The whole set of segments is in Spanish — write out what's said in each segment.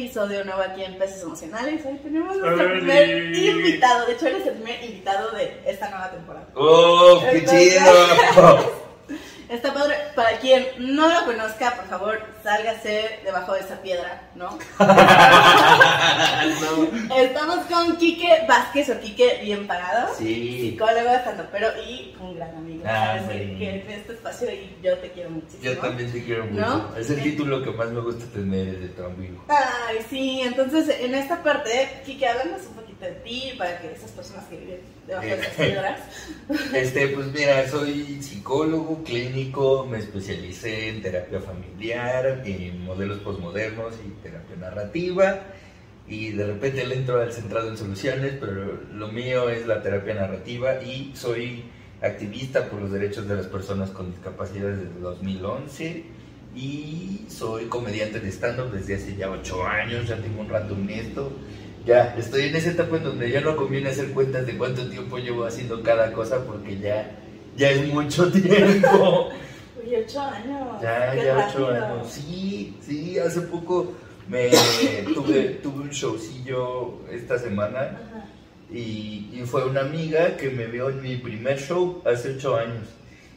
episodio nuevo aquí en Peces Emocionales. Hoy tenemos nuestro primer invitado. De hecho, eres el primer invitado de esta nueva temporada. ¡Oh, qué chido! Está padre. Para quien no lo conozca, por favor, sálgase debajo de esa piedra, ¿no? Estamos con Quique Vázquez o Quique Bien Pagado. Sí. Psicólogo, pero y un gran amigo. Ah, que en este espacio y yo te quiero muchísimo. Yo también te quiero mucho. Es el título que más me gusta tener, de tu amigo. Ay, sí. Entonces, en esta parte, Quique, háblanos un poquito de ti para que esas personas que viven debajo de esas piedras. Este, pues mira, soy psicólogo clínico, me especialicé en terapia familiar, en modelos posmodernos y terapia narrativa. Y de repente le entro al centrado en soluciones, pero lo mío es la terapia narrativa y soy activista por los derechos de las personas con discapacidad desde 2011 y soy comediante de stand-up desde hace ya 8 años, ya tengo un rato en esto ya estoy en esa etapa en donde ya no conviene hacer cuentas de cuánto tiempo llevo haciendo cada cosa porque ya, ya es mucho tiempo. Uy, ocho años. Ya, ya ocho años. Sí, sí, hace poco me tuve, tuve un showcillo esta semana y, y, fue una amiga que me vio en mi primer show hace ocho años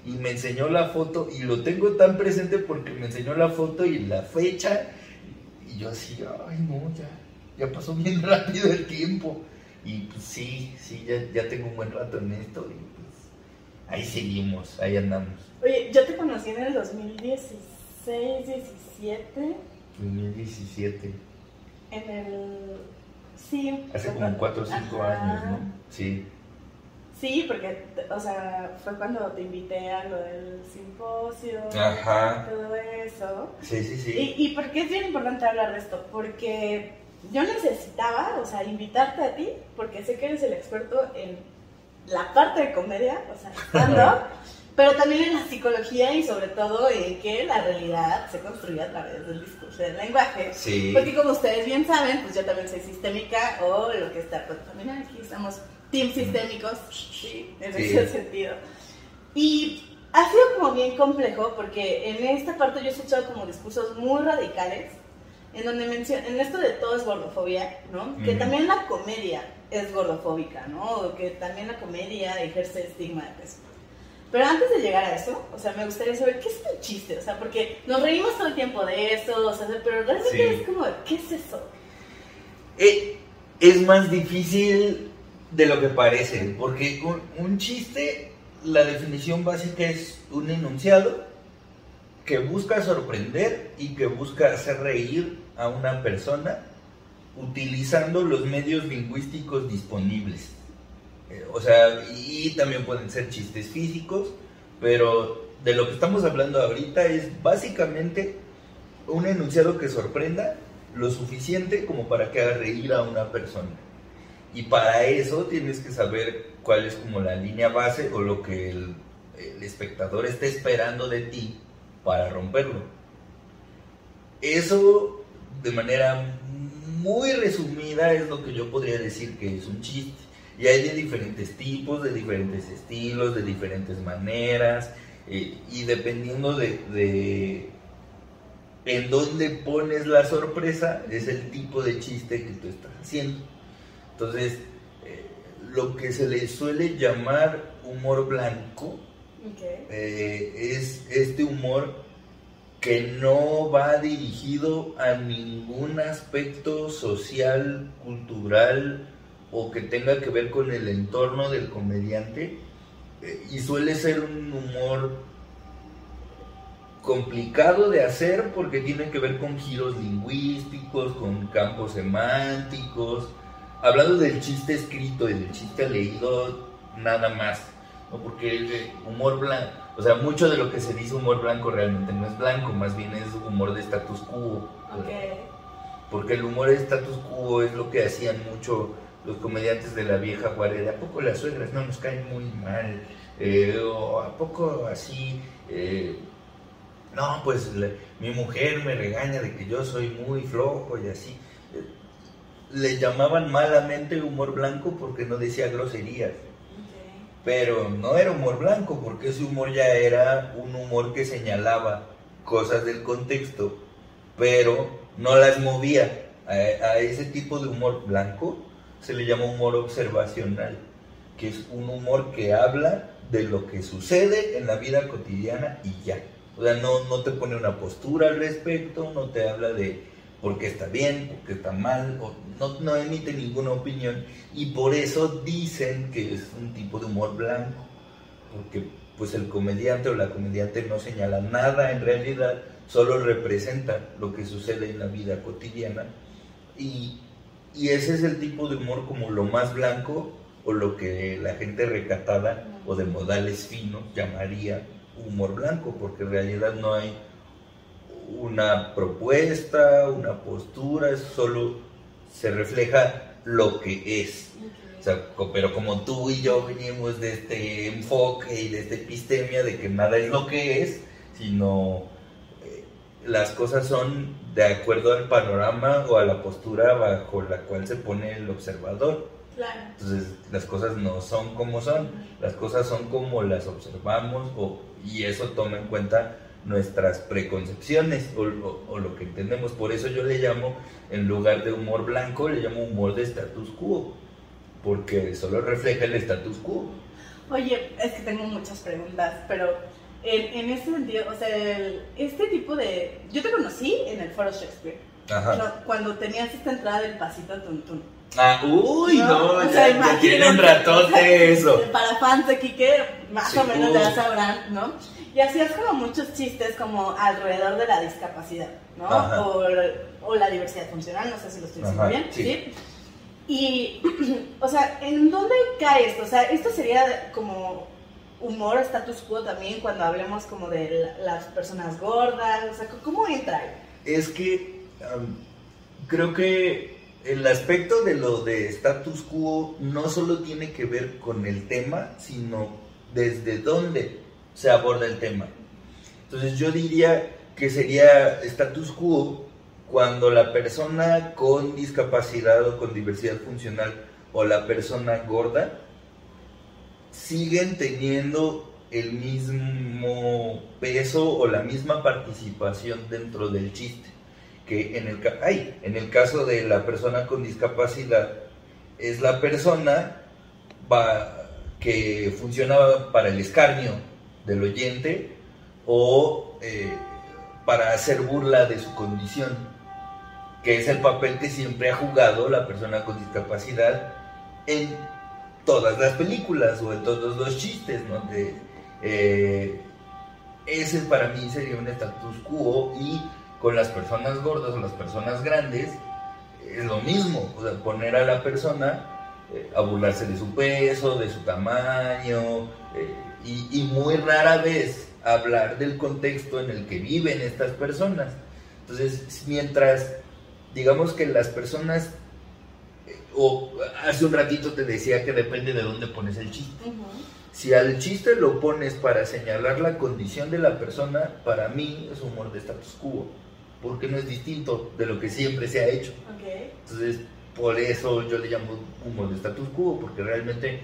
y me enseñó la foto y lo tengo tan presente porque me enseñó la foto y la fecha y yo así, ay no, ya ya pasó bien rápido el tiempo. Y pues sí, sí, ya, ya tengo un buen rato en esto y pues ahí seguimos, ahí andamos. Oye, yo te conocí en el 2016, 17. 2017. En el... Sí. Hace como 4 o 5 años, ¿no? Sí. Sí, porque, o sea, fue cuando te invité a lo del simposio, Ajá. todo eso. Sí, sí, sí. ¿Y, ¿Y por qué es bien importante hablar de esto? Porque yo necesitaba, o sea, invitarte a ti, porque sé que eres el experto en la parte de comedia, o sea, estando, pero también en la psicología y sobre todo en que la realidad se construye a través del discurso del lenguaje. Sí. Porque como ustedes bien saben, pues yo también soy sistémica o lo que está, pues también aquí estamos team sistémicos, sí, en ese sentido. Y ha sido como bien complejo porque en esta parte yo he escuchado como discursos muy radicales en donde menciona, en esto de todo es gordofobia, ¿no? Que también la comedia es gordofóbica, ¿no? que también la comedia ejerce estigma de peso. Pero antes de llegar a eso, o sea, me gustaría saber qué es un chiste, o sea, porque nos reímos todo el tiempo de eso, o sea, pero realmente es como, ¿qué es eso? Eh, es más difícil de lo que parece, porque un, un chiste, la definición básica es un enunciado que busca sorprender y que busca hacer reír a una persona utilizando los medios lingüísticos disponibles. Eh, o sea, y también pueden ser chistes físicos, pero de lo que estamos hablando ahorita es básicamente un enunciado que sorprenda lo suficiente como para que haga reír a una persona. Y para eso tienes que saber cuál es como la línea base o lo que el, el espectador está esperando de ti para romperlo. Eso de manera muy resumida es lo que yo podría decir que es un chiste. Y hay de diferentes tipos, de diferentes estilos, de diferentes maneras, eh, y dependiendo de, en dónde pones la sorpresa, es el tipo de chiste que tú estás haciendo. Entonces, eh, lo que se le suele llamar humor blanco eh, es este humor que no va dirigido a ningún aspecto social, cultural o que tenga que ver con el entorno del comediante eh, y suele ser un humor complicado de hacer porque tiene que ver con giros lingüísticos, con campos semánticos, hablando del chiste escrito y del chiste leído nada más, ¿no? porque el humor blanco o sea, mucho de lo que se dice humor blanco realmente no es blanco, más bien es humor de status quo. Porque el humor de status quo es lo que hacían mucho los comediantes de la vieja guardia. ¿A poco las suegras no nos caen muy mal? Eh, o ¿A poco así? Eh, no, pues mi mujer me regaña de que yo soy muy flojo y así. Eh, le llamaban malamente humor blanco porque no decía groserías pero no era humor blanco, porque ese humor ya era un humor que señalaba cosas del contexto, pero no las movía, A, ese tipo de humor blanco se le llama humor observacional, que es un humor que habla de lo que sucede en la vida cotidiana y ya. O sea, no, no te pone una postura al respecto, no te habla de por qué está bien, por qué está mal, o no, emite ninguna opinión y por eso dicen que es un tipo de humor blanco, porque pues el comediante o la comediante no señala nada en realidad, solo representa lo que sucede en la vida cotidiana y, ese es el tipo de humor como lo más blanco o lo que la gente recatada o de modales finos llamaría humor blanco, porque en realidad no hay una propuesta, una postura, solo se refleja lo que es. O sea, pero como tú y yo venimos de este enfoque y de esta epistemia de que nada es lo que es, sino eh, las cosas son de acuerdo al panorama o a la postura bajo la cual se pone el observador. Entonces las cosas no son como son, las cosas son como las observamos o, y eso toma en cuenta nuestras preconcepciones o, lo que entendemos. Por eso yo le llamo, en lugar de humor blanco, le llamo humor de status quo, porque solo refleja el status quo. Oye, es que tengo muchas preguntas, pero en, en este sentido, o sea, este tipo de... Yo te conocí en el Foro Shakespeare, cuando tenías esta entrada del pasito tuntún. Ah, uy, no, o sea, ya, tiene un ratote eso. Para fans de Kike, más o menos ya sabrán, ¿no? Y hacías como muchos chistes como alrededor de la discapacidad, ¿no? O, o, la diversidad funcional, no sé si lo estoy diciendo bien, ¿sí? Y, o sea, ¿en dónde cae esto? O sea, esto sería como humor, status quo también cuando hablemos como de las personas gordas, o sea, ¿cómo entra? Es que creo que el aspecto de lo de status quo no solo tiene que ver con el tema, sino desde dónde se aborda el tema. Entonces yo diría que sería status quo cuando la persona con discapacidad o con diversidad funcional o la persona gorda siguen teniendo el mismo peso o la misma participación dentro del chiste. Que en el, ay, en el caso de la persona con discapacidad, es la persona que funciona para el escarnio, del oyente o eh, para hacer burla de su condición, que es el papel que siempre ha jugado la persona con discapacidad en todas las películas o en todos los chistes, ¿no? Eh, ese para mí sería un status quo y con las personas gordas o las personas grandes es lo mismo, poner a la persona eh, a burlarse de su peso, de su tamaño, y, muy rara vez hablar del contexto en el que viven estas personas. Entonces, mientras, digamos que las personas, eh, o hace un ratito te decía que depende de dónde pones el chiste. Si al chiste lo pones para señalar la condición de la persona, para mí es humor de status quo, porque no es distinto de lo que siempre se ha hecho. Entonces, por eso yo le llamo humor de status quo, porque realmente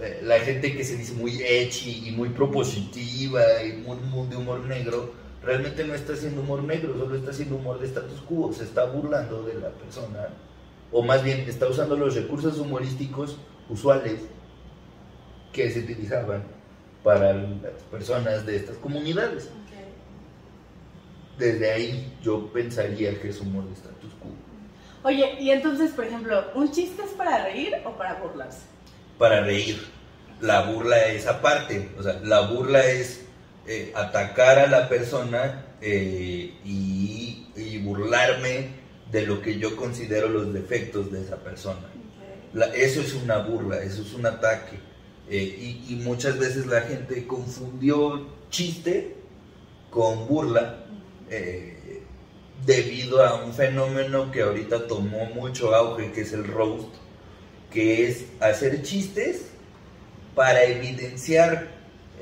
eh, la gente que se dice muy edgy y muy propositiva y muy, de humor negro, realmente no está haciendo humor negro, solo está haciendo humor de status quo, se está burlando de la persona, o más bien está usando los recursos humorísticos usuales que se utilizaban para las personas de estas comunidades. Desde ahí yo pensaría que es humor de status quo. Oye, y entonces, por ejemplo, ¿un chiste es para reír o para burlarse? para reír. La burla es aparte, o sea, la burla es eh, atacar a la persona eh, y, burlarme de lo que yo considero los defectos de esa persona. eso es una burla, eso es un ataque. Eh, y, muchas veces la gente confundió chiste con burla debido a un fenómeno que ahorita tomó mucho auge, que es el roast que es hacer chistes para evidenciar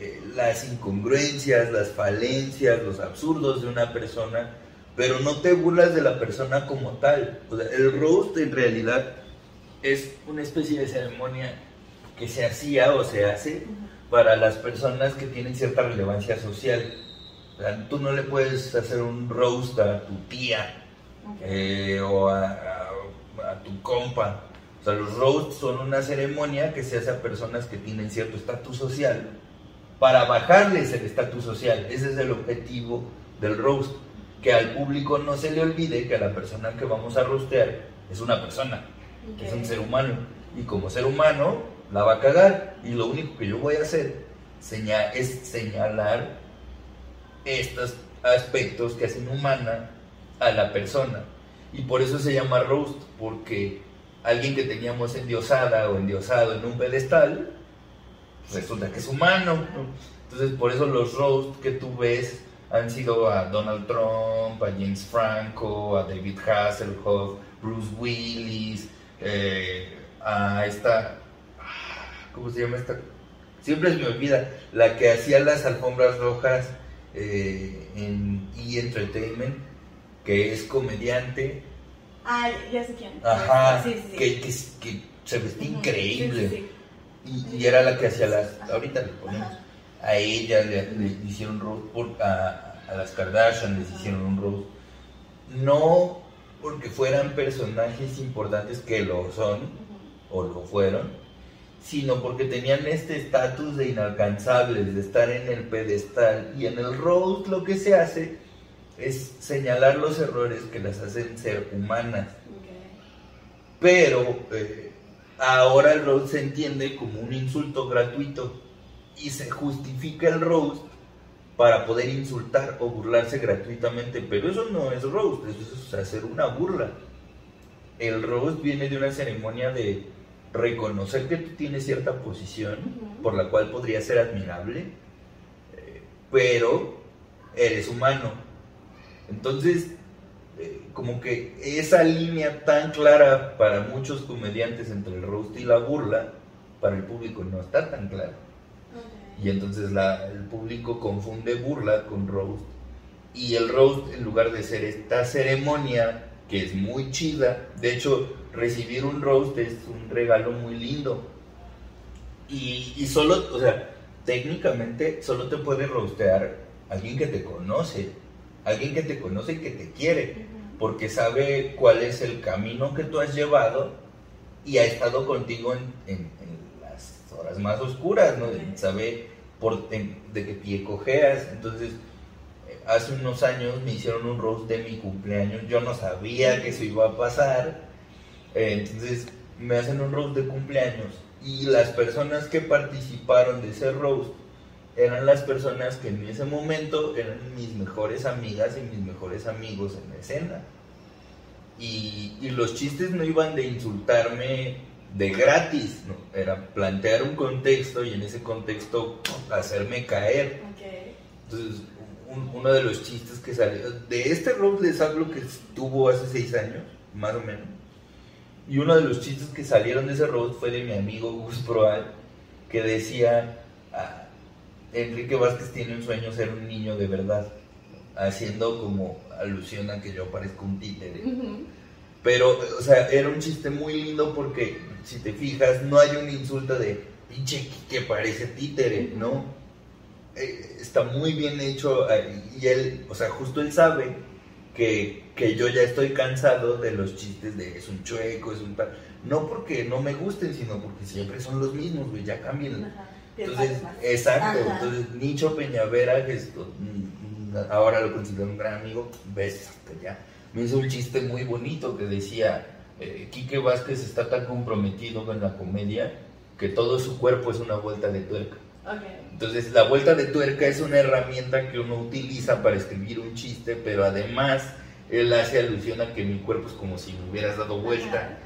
eh, las incongruencias, las falencias, los absurdos de una persona, pero no te burlas de la persona como tal. el roast en realidad es una especie de ceremonia que se hacía o se hace para las personas que tienen cierta relevancia social. Tú no le puedes hacer un roast a tu tía eh, o a, tu compa. O sea, los roasts son una ceremonia que se hace a personas que tienen cierto estatus social para bajarles el estatus social. Ese es el objetivo del roast. Que al público no se le olvide que a la persona que vamos a rostear es una persona, es un ser humano. Y como ser humano la va a cagar. Y lo único que yo voy a hacer es señalar estos aspectos que hacen humana a la persona. Y por eso se llama roast, porque alguien que teníamos endiosada o endiosado en un pedestal, resulta que es humano. Entonces, por eso los roast que tú ves han sido a Donald Trump, a James Franco, a David Hasselhoff, Bruce Willis, eh, a esta, ¿cómo se llama esta? Siempre se me olvida, la que hacía las alfombras rojas eh, en E! Entertainment, que es comediante. Ah, ya sé quién. Ajá, sí, sí, Que, que, que, se vestía increíble. Y, era la que hacía las. Ahorita le ponemos. A ella le, hicieron roast, por, a, a, las Kardashian les hicieron un roast. No porque fueran personajes importantes que lo son, o lo fueron, sino porque tenían este estatus de inalcanzables, de estar en el pedestal. Y en el roast lo que se hace es señalar los errores que las hacen ser humanas. Pero eh, ahora el roast se entiende como un insulto gratuito y se justifica el roast para poder insultar o burlarse gratuitamente. Pero eso no es roast, eso es hacer una burla. El roast viene de una ceremonia de reconocer que tú tienes cierta posición por la cual podría ser admirable, eh, pero eres humano. Entonces, eh, como que esa línea tan clara para muchos comediantes entre el roast y la burla, para el público no está tan clara. Y entonces la, el público confunde burla con roast. Y el roast, en lugar de ser esta ceremonia que es muy chida, de hecho, recibir un roast es un regalo muy lindo. Y, solo, o sea, técnicamente solo te puede rostear alguien que te conoce, alguien que te conoce y que te quiere, porque sabe cuál es el camino que tú has llevado y ha estado contigo en, las horas más oscuras, ¿no? Sabe por, de qué pie cojeas, entonces hace unos años me hicieron un roast de mi cumpleaños, yo no sabía que eso iba a pasar, eh, entonces me hacen un roast de cumpleaños y las personas que participaron de ese roast eran las personas que en ese momento eran mis mejores amigas y mis mejores amigos en la escena. Y, y los chistes no iban de insultarme de gratis, ¿no? era plantear un contexto y en ese contexto hacerme caer. Entonces, uno de los chistes que salió, de este roast les hablo que estuvo hace seis años, más o menos y uno de los chistes que salieron de ese roast fue de mi amigo Gus Proal, que decía, ah, Enrique Vázquez tiene un sueño ser un niño de verdad, haciendo como alusión a que yo parezco un títere. Pero, o sea, era un chiste muy lindo porque, si te fijas, no hay un insulto de pinche que parece títere, ¿no? Eh, está muy bien hecho eh, y él, o sea, justo él sabe que, que, yo ya estoy cansado de los chistes de es un chueco, es un tal. No porque no me gusten, sino porque siempre son los mismos, güey, ya cambien. Entonces, exacto. Entonces, Nicho Peñavera, que ahora lo considero un gran amigo, ves, ya, me hizo un chiste muy bonito que decía, eh, Quique Vázquez está tan comprometido con la comedia que todo su cuerpo es una vuelta de tuerca. Entonces, la vuelta de tuerca es una herramienta que uno utiliza para escribir un chiste, pero además él hace alusión a que mi cuerpo es como si me hubieras dado vuelta.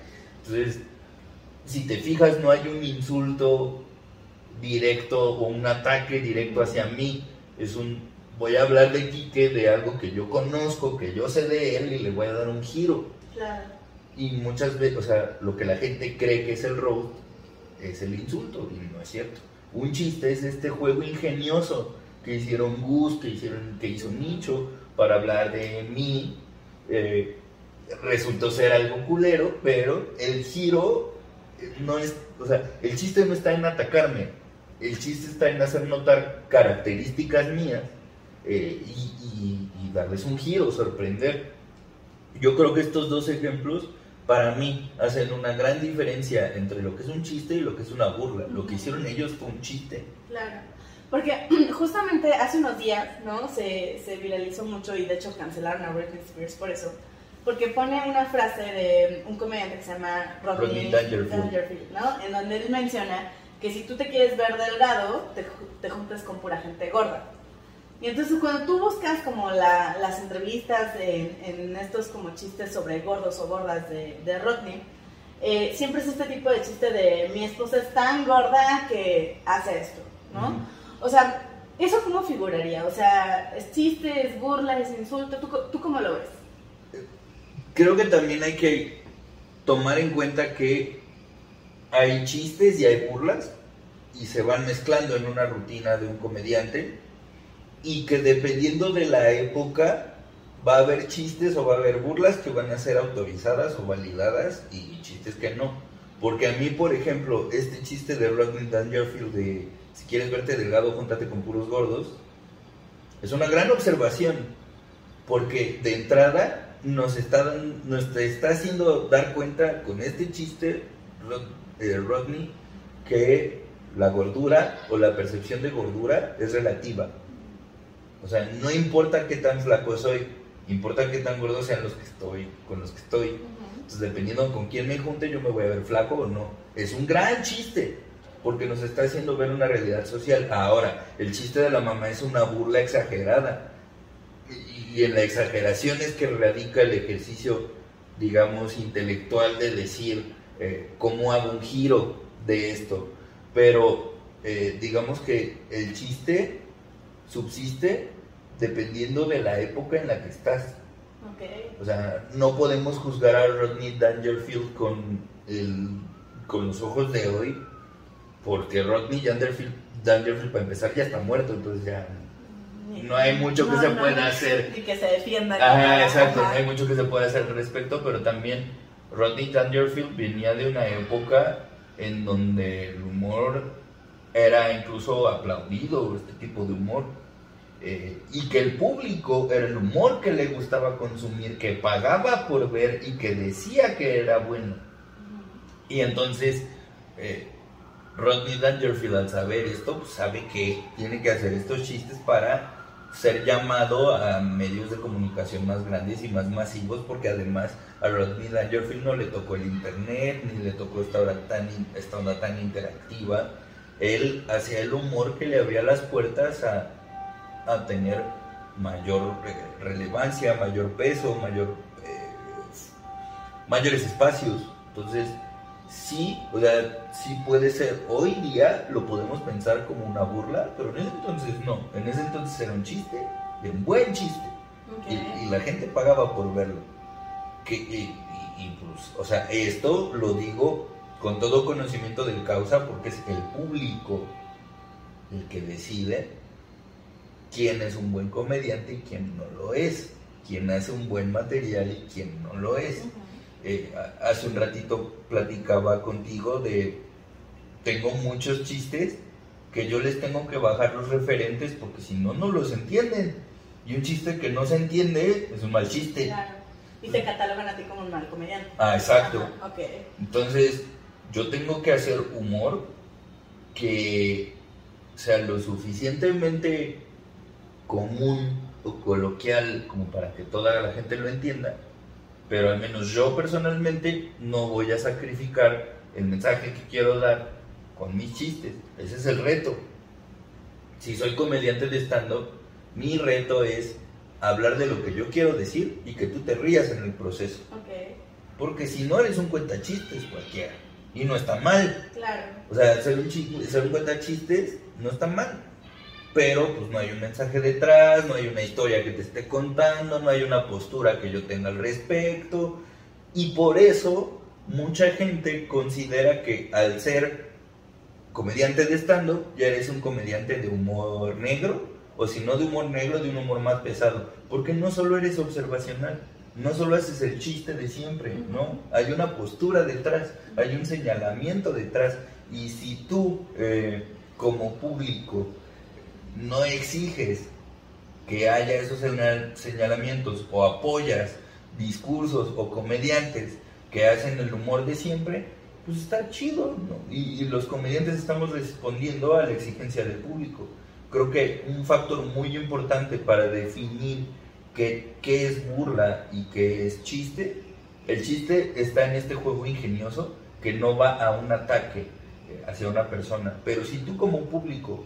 Entonces, si te fijas, no hay un insulto directo o un ataque directo hacia mí. Es un, voy a hablar de Quique, de algo que yo conozco, que yo sé de él y le voy a dar un giro. Y muchas veces, o sea, lo que la gente cree que es el roast es el insulto y no es cierto. Un chiste es este juego ingenioso que hicieron Gus, que, hicieron, que hizo Nicho para hablar de mí. Eh, resultó ser algo culero, pero el giro no es, o sea, el chiste no está en atacarme, el chiste está en hacer notar características mías eh, y, darles un giro, sorprender. Yo creo que estos dos ejemplos para mí hacen una gran diferencia entre lo que es un chiste y lo que es una burla. Lo que hicieron ellos fue un chiste. Claro. Porque justamente hace unos días, ¿no? Se, se viralizó mucho y de hecho cancelaron a Britney Spears por eso. Porque pone una frase de un comediante que se llama Rodney, Dangerfield. ¿no? En donde él menciona que si tú te quieres ver delgado, te, te juntas con pura gente gorda. Y entonces cuando tú buscas como la- las entrevistas en, en estos como chistes sobre gordos o gordas de, de Rodney, eh, siempre es este tipo de chiste de mi esposa es tan gorda que hace esto, ¿no? O sea, ¿eso cómo figuraría? O sea, ¿es chiste, es burla, es insulto? ¿Tú, co- tú cómo lo ves? Creo que también hay que tomar en cuenta que hay chistes y hay burlas y se van mezclando en una rutina de un comediante y que dependiendo de la época va a haber chistes o va a haber burlas que van a ser autorizadas o validadas y chistes que no. Porque a mí, por ejemplo, este chiste de Rodney Dangerfield de si quieres verte delgado, júntate con puros gordos, es una gran observación. Porque de entrada nos está, está haciendo dar cuenta con este chiste, Rod- eh, Rodney, que la gordura o la percepción de gordura es relativa. O sea, no importa qué tan flaco soy, importa qué tan gordo sean los que estoy, con los que estoy. Entonces, dependiendo con quién me junte, yo me voy a ver flaco o no. Es un gran chiste, porque nos está haciendo ver una realidad social. Ahora, el chiste de la mamá es una burla exagerada. Y, y en la exageración es que radica el ejercicio, digamos, intelectual de decir eh, cómo hago un giro de esto. Pero eh, digamos que el chiste subsiste dependiendo de la época en la que estás. Ok. O sea, no podemos juzgar a Rodney Dangerfield con, el, con los ojos de hoy, porque Rodney Dangerfield, Dangerfield, para empezar, ya está muerto, entonces ya no hay mucho que se pueda hacer. Y que se defienda. Ajá, exacto, no hay mucho que se pueda hacer al respecto, pero también Rodney Dangerfield venía de una época en donde el humor era incluso aplaudido, este tipo de humor. Eh, y que el público era el humor que le gustaba consumir, que pagaba por ver y que decía que era bueno. Y entonces eh, Rodney Dangerfield al saber esto, pues, sabe que tiene que hacer estos chistes para ser llamado a medios de comunicación más grandes y más masivos, porque además a Rodney Dangerfield no le tocó el internet, ni le tocó esta onda tan, esta onda tan interactiva. Él hacía el humor que le abría las puertas a, a tener mayor re- relevancia, mayor peso, mayor, eh, mayores espacios. Entonces, sí, o sea, sí puede ser, hoy día lo podemos pensar como una burla, pero en ese entonces no, en ese entonces era un chiste, de un buen chiste, y, y la gente pagaba por verlo. Que, y, y- y, pues, o sea, esto lo digo con todo conocimiento del causa porque es el público el que decide quién es un buen comediante y quién no lo es, quién hace un buen material y quién no lo es. Eh, hace un ratito platicaba contigo de tengo muchos chistes que yo les tengo que bajar los referentes porque si no no los entienden y un chiste que no se entiende es un mal chiste Claro. Y te catalogan a ti como un mal comediante. ah exacto Ajá, Ok. entonces yo tengo que hacer humor que sea lo suficientemente común o coloquial como para que toda la gente lo entienda pero al menos yo personalmente no voy a sacrificar el mensaje que quiero dar con mis chistes. Ese es el reto. Si soy comediante de stand-up, mi reto es hablar de lo que yo quiero decir y que tú te rías en el proceso. Ok. Porque si no eres un cuentachistes cualquiera. Y no está mal. Claro. O sea, ser un, ser un cuentachistes no está mal. Pero pues no hay un mensaje detrás, no hay una historia que te esté contando, no hay una postura que yo tenga al respecto. Y por eso mucha gente considera que al ser comediante de stand-up ya eres un comediante de humor negro, o si no de humor negro, de un humor más pesado. Porque no solo eres observacional, no solo haces el chiste de siempre. ¿no? Hay una postura detrás, hay un señalamiento detrás. Y si tú, eh, como público, no exiges que haya esos señal- señalamientos o apoyas discursos o comediantes que hacen el humor de siempre, pues está chido, ¿no? y, y los comediantes estamos respondiendo a la exigencia del público. Creo que un factor muy importante para definir qué, qué es burla y qué es chiste, el chiste está en este juego ingenioso que no va a un ataque eh, hacia una persona, pero si tú como público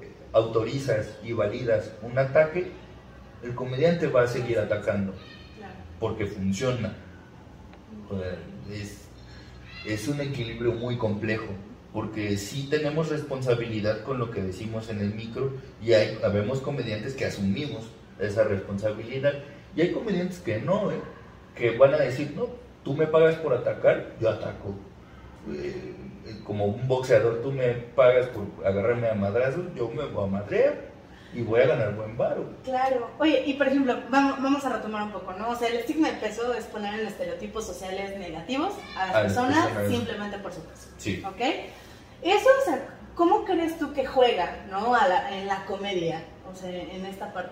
eh, autorizas y validas un ataque, el comediante va a seguir atacando. Porque funciona. Es, es un equilibrio muy complejo, porque sí tenemos responsabilidad con lo que decimos en el micro y hay, habemos comediantes que asumimos esa responsabilidad y hay comediantes que no, ¿eh? que van a decir, no, tú me pagas por atacar, yo ataco. Eh, como un boxeador, tú me pagas por agarrarme a madrazos, yo me voy a madrear y voy a ganar buen varo. Claro. Oye, y por ejemplo, vamos, vamos a retomar un poco, ¿no? O sea, el estigma de peso es poner en estereotipos sociales negativos a las A las personas personas. simplemente por su peso. Sí. ¿Ok? Eso, o sea, ¿cómo crees tú que juega, ¿no? A la- en la comedia, o sea, en esta parte.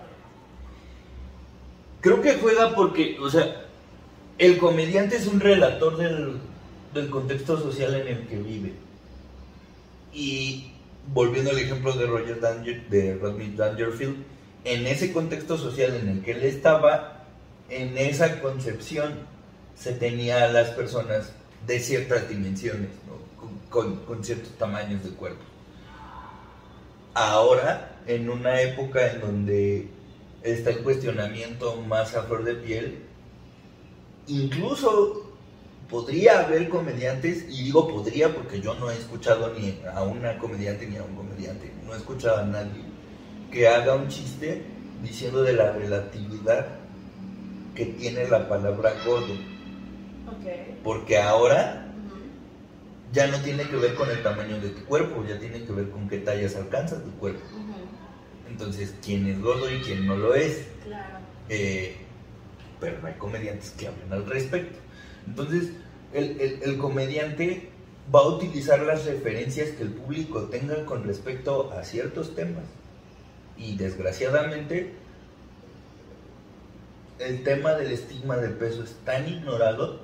Creo que juega porque, o sea, el comediante es un relator del, del contexto social en el que vive. Y volviendo al ejemplo de Roger Danger, de Rodney Dangerfield, en ese contexto social en el que él estaba, en esa concepción se tenía a las personas de ciertas dimensiones, ¿no? con, con- con ciertos tamaños de cuerpo. Ahora, en una época en donde está el cuestionamiento más a flor de piel, incluso podría haber comediantes, y digo podría porque yo no he escuchado ni a una comediante ni a un comediante, no he escuchado a nadie que haga un chiste diciendo de la relatividad que tiene la palabra gordo, porque ahora ya no tiene que ver con el tamaño de tu cuerpo, ya tiene que ver con qué tallas alcanza tu cuerpo. Entonces, quién es gordo y quién no lo es. Claro. Eh, pero no hay comediantes que hablen al respecto. Entonces, el, el- el comediante va a utilizar las referencias que el público tenga con respecto a ciertos temas. Y desgraciadamente, el tema del estigma del peso es tan ignorado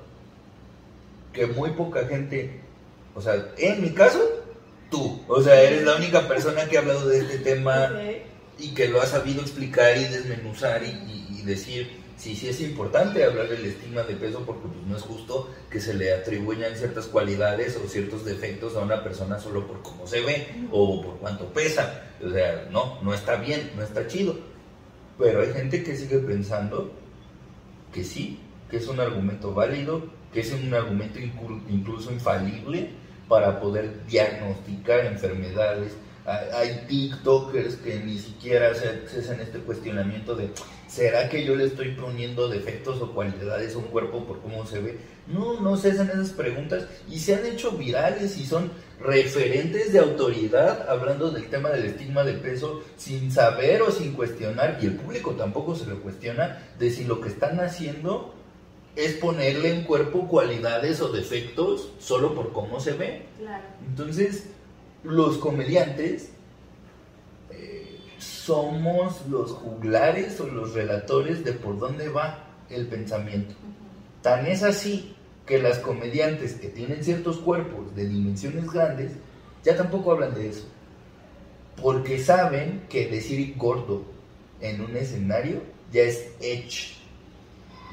que muy poca gente, o sea, en mi caso, tú, o sea, eres la única persona que ha hablado de este tema. Y que lo ha sabido explicar y desmenuzar y, y- decir sí, sí es importante hablar del estigma de peso porque pues, no es justo que se le atribuyan ciertas cualidades o ciertos defectos a una persona solo por cómo se ve o por cuánto pesa. O sea, no, no está bien, no está chido. Pero hay gente que sigue pensando que sí, que es un argumento válido, que es un argumento inclu- incluso infalible para poder diagnosticar enfermedades. Hay, TikTokers que ni siquiera se se hacen este cuestionamiento de ¿será que yo le estoy poniendo defectos o cualidades a un cuerpo por cómo se ve? No, no se hacen esas preguntas y se han hecho virales y son referentes de autoridad hablando del tema del estigma de peso sin saber o sin cuestionar y el público tampoco se lo cuestiona de si lo que están haciendo es ponerle en cuerpo cualidades o defectos solo por cómo se ve. Claro. Entonces, los comediantes eh, somos los juglares o los relatores de por dónde va el pensamiento. Tan es así que las comediantes que tienen ciertos cuerpos de dimensiones grandes ya tampoco hablan de eso. Porque saben que decir gordo en un escenario ya es edge.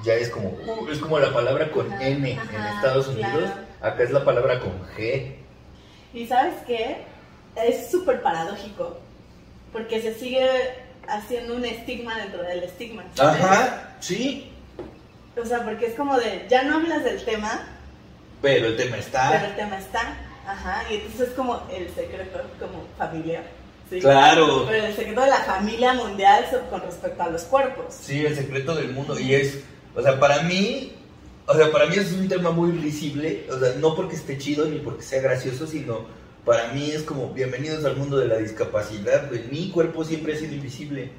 Ya es como, uh, es como la palabra con N en Estados Unidos. Acá es la palabra con G. Y sabes qué? Es súper paradójico, porque se sigue haciendo un estigma dentro del estigma. Ajá, sí. O sea, porque es como de, ya no hablas del tema, Pero el tema pero está. el tema está. Ajá, y entonces es como el secreto, como familiar. ¿sí? Claro. Pero el secreto de la familia mundial con respecto a los cuerpos. Sí, el secreto del mundo. Y es, o sea, para mí, o sea, para mí es un tema muy risible. O sea, no porque esté chido ni porque sea gracioso, sino para mí es como bienvenidos al mundo de la discapacidad. güey. Mi cuerpo siempre ha sido invisible.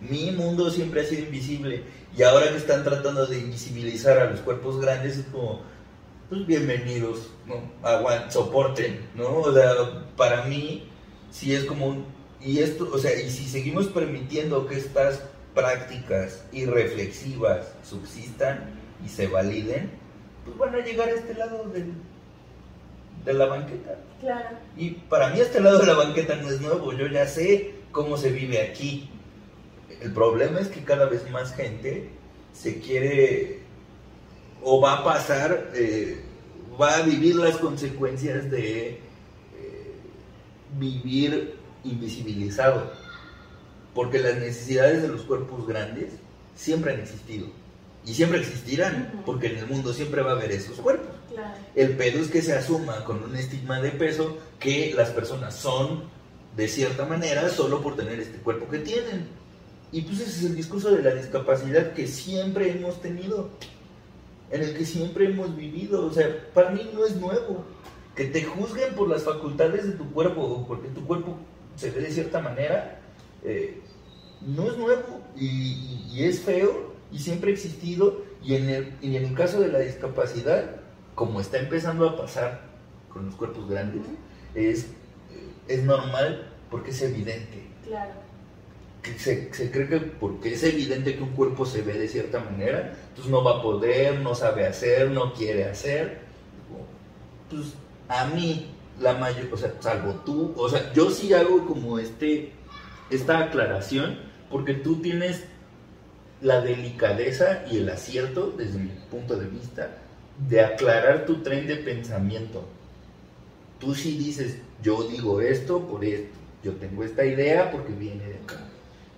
Mi mundo siempre ha sido invisible. Y ahora que están tratando de invisibilizar a los cuerpos grandes, es como, pues bienvenidos, ¿no? Aguant, soporten, ¿no? O sea, para mí, sí es como un. Y esto, o sea, y si seguimos permitiendo que estas prácticas irreflexivas subsistan y se validen, pues van a llegar a este lado del, de la banqueta. Claro. Y para mí este lado de la banqueta no es nuevo, yo ya sé cómo se vive aquí. El problema es que cada vez más gente se quiere o va a pasar, eh, va a vivir las consecuencias de eh, vivir invisibilizado. Porque las necesidades de los cuerpos grandes siempre han existido. Y siempre existirán, Ujú. porque en el mundo siempre va a haber esos cuerpos. Claro. El pedo es que se asuma con un estigma de peso que las personas son de cierta manera solo por tener este cuerpo que tienen. Y pues ese es el discurso de la discapacidad que siempre hemos tenido, en el que siempre hemos vivido. O sea, para mí no es nuevo. Que te juzguen por las facultades de tu cuerpo o porque tu cuerpo se ve de cierta manera, eh, no es nuevo y, y es feo y siempre ha existido. Y en, el, y en el caso de la discapacidad, como está empezando a pasar con los cuerpos grandes, es, es normal porque es evidente. Claro. Que se, se cree que porque es evidente que un cuerpo se ve de cierta manera, entonces no va a poder, no sabe hacer, no quiere hacer. Pues a mí, la mayor, o sea, salvo tú, o sea, yo sí hago como este, esta aclaración, porque tú tienes la delicadeza y el acierto, desde mi punto de vista, de aclarar tu tren de pensamiento. Tú sí dices, yo digo esto por esto, yo tengo esta idea porque viene de acá.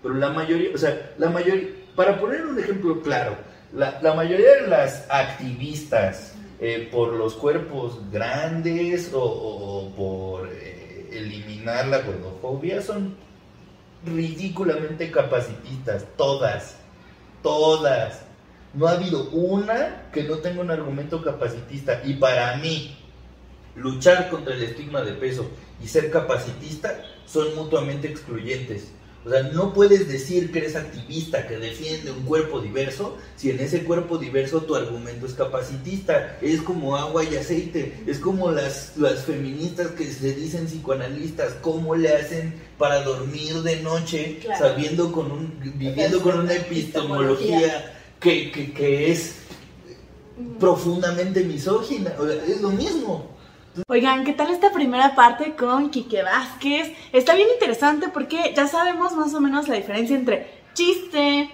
Pero la mayoría, o sea, la mayoría, para poner un ejemplo claro, la, la mayoría de las activistas eh, por los cuerpos grandes o, por eh, eliminar la gordofobia son ridículamente capacitistas, todas, todas. No ha habido una que no tenga un argumento capacitista. Y para mí, luchar contra el estigma de peso y ser capacitista son mutuamente excluyentes. O sea, no puedes decir que eres activista, que defiende un cuerpo diverso, si en ese cuerpo diverso tu argumento es capacitista. Es como agua y aceite. Es como las, las feministas que se dicen psicoanalistas, cómo le hacen para dormir de noche, Claro. sabiendo con un, viviendo con una epistemología que, que, que es profundamente misógina. O sea, es lo mismo. Oigan, ¿qué tal esta primera parte con Quique Vázquez? Está bien interesante porque ya sabemos más o menos la diferencia entre chiste,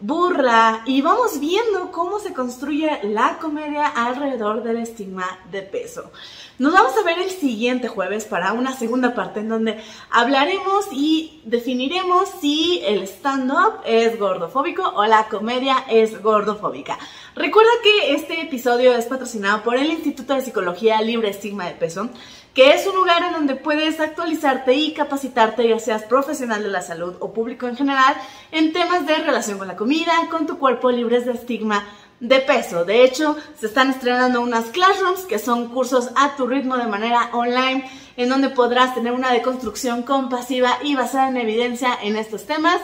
burla y vamos viendo cómo se construye la comedia alrededor del estigma de peso. Nos vamos a ver el siguiente jueves para una segunda parte en donde hablaremos y definiremos si el stand-up es gordofóbico o la comedia es gordofóbica. Recuerda que este episodio es patrocinado por el Instituto de Psicología Libre Estigma de Peso, que es un lugar en donde puedes actualizarte y capacitarte, ya seas profesional de la salud o público en general, en temas de relación con la comida, con tu cuerpo, libres de estigma de peso. De hecho, se están estrenando unas classrooms que son cursos a tu ritmo de manera online en donde podrás tener una deconstrucción compasiva y basada en evidencia en estos temas.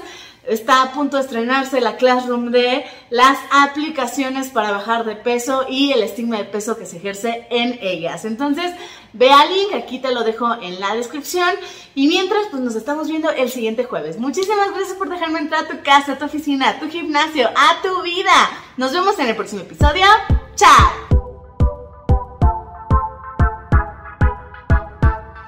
Está a punto de estrenarse la Classroom de las aplicaciones para bajar de peso y el estigma de peso que se ejerce en ellas. Entonces, ve al link, aquí te lo dejo en la descripción. Y mientras, pues nos estamos viendo el siguiente jueves. Muchísimas gracias por dejarme entrar a tu casa, a tu oficina, a tu gimnasio, a tu vida. Nos vemos en el próximo episodio. ¡Chao!